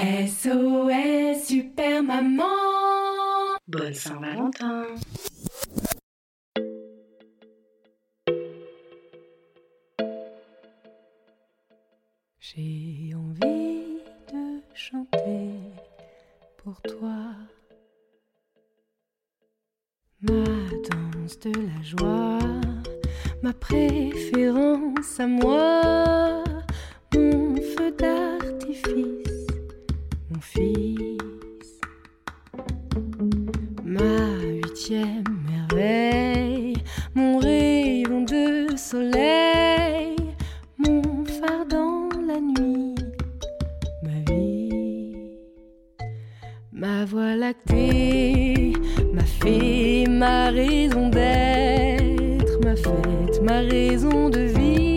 SOS Super Maman. Bonne Saint-Valentin. J'ai envie de chanter pour toi. Ma danse de la joie, ma préférence à moi, mon rayon de soleil, mon phare dans la nuit, ma vie, ma voie lactée, ma fée, ma raison d'être, ma fête, ma raison de vivre,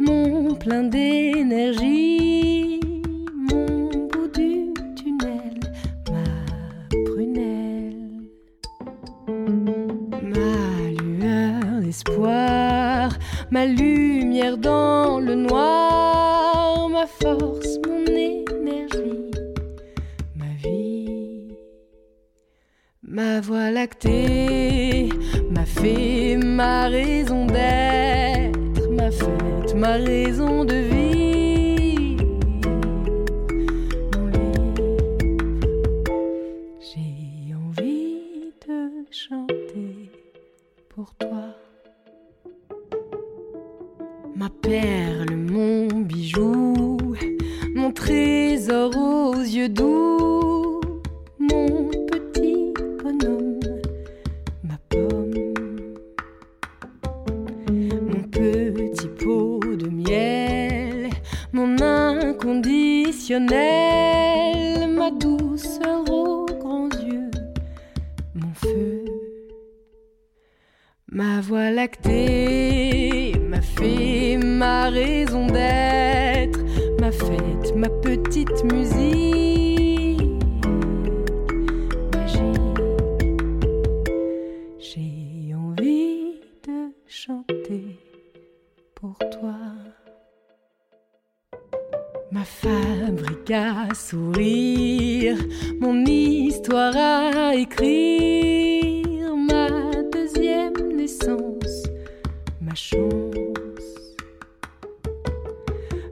mon plein d'énergie, mon bout du tunnel, ma prunelle, ma lueur d'espoir, ma lumière dans le noir, ma force, mon Ma voie lactée, ma fée, ma raison d'être, ma fête, ma raison de vivre. Mon livre, j'ai envie de chanter pour toi. Ma perle, mon bijou, mon trésor aux yeux doux, ma douceur aux grands yeux, mon feu. Ma voie lactée, ma fée, ma raison d'être, ma fête, ma petite musique, Ma fabrique à sourire, mon histoire à écrire, ma deuxième naissance, ma chance,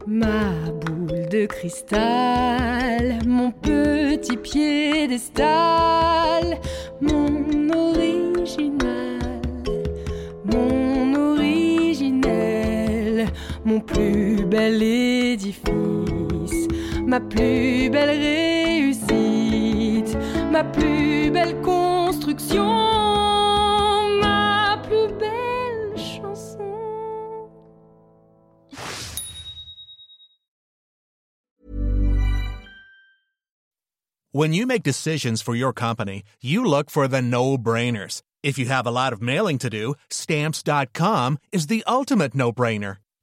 ma boule de cristal, mon petit piédestal, mon original, mon plus bel édifice, ma plus belle réussite, ma plus belle construction, ma plus belle chanson. When you make decisions for your company, you look for the no brainers. If you have a lot of mailing to do, stamps.com is the ultimate no brainer.